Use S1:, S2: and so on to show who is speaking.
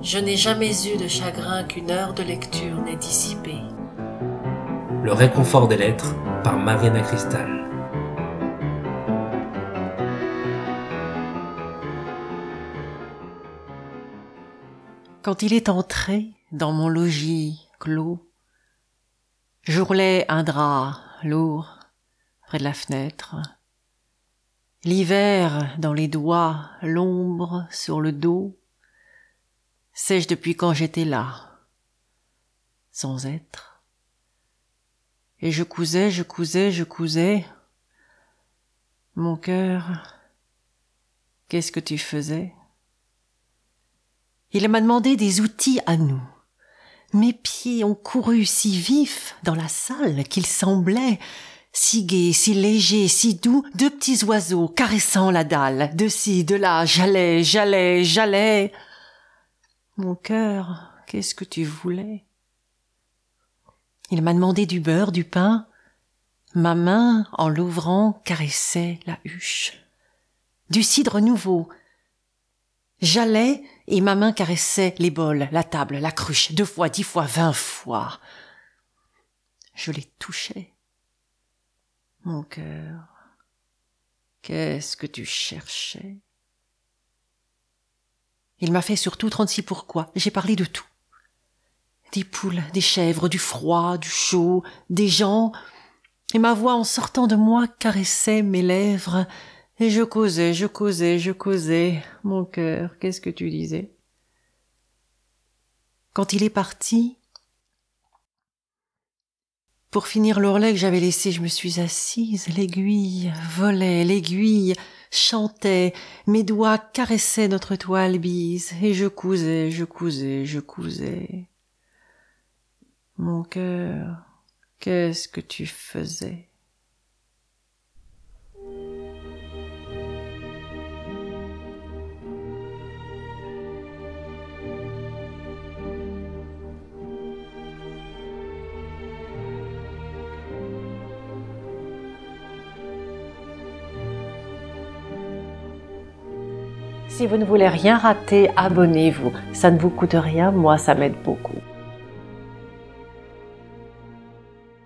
S1: Je n'ai jamais eu de chagrin qu'une heure de lecture n'ait dissipé.
S2: Le réconfort des lettres par Marina Cristal.
S3: Quand il est entré dans mon logis clos, j'ourlais un drap lourd près de la fenêtre. L'hiver dans les doigts, l'ombre sur le dos, sais-je depuis quand j'étais là, sans être. Et je cousais, je cousais, je cousais. Mon cœur, qu'est-ce que tu faisais? Il m'a demandé des outils à nous. Mes pieds ont couru si vifs dans la salle qu'il semblait si gai, si léger, si doux, deux petits oiseaux caressant la dalle, de ci, de là, j'allais, j'allais, j'allais. Mon cœur, qu'est-ce que tu voulais? Il m'a demandé du beurre, du pain. Ma main, en l'ouvrant, caressait la huche. Du cidre nouveau. J'allais et ma main caressait les bols, la table, la cruche, deux fois, dix fois, vingt fois. Je les touchais. Mon cœur, qu'est-ce que tu cherchais? Il m'a fait surtout trente-six pourquoi. J'ai parlé de tout. Des poules, des chèvres, du froid, du chaud, des gens. Et ma voix en sortant de moi caressait mes lèvres. Et je causais, je causais, je causais. Mon cœur, qu'est-ce que tu disais? Quand il est parti, pour finir l'ourlet que j'avais laissé, je me suis assise, l'aiguille volait, l'aiguille chantait, mes doigts caressaient notre toile bise, et je cousais, je cousais, je cousais. Mon cœur, qu'est-ce que tu faisais?
S4: Si vous ne voulez rien rater, abonnez-vous. Ça ne vous coûte rien, moi ça m'aide beaucoup.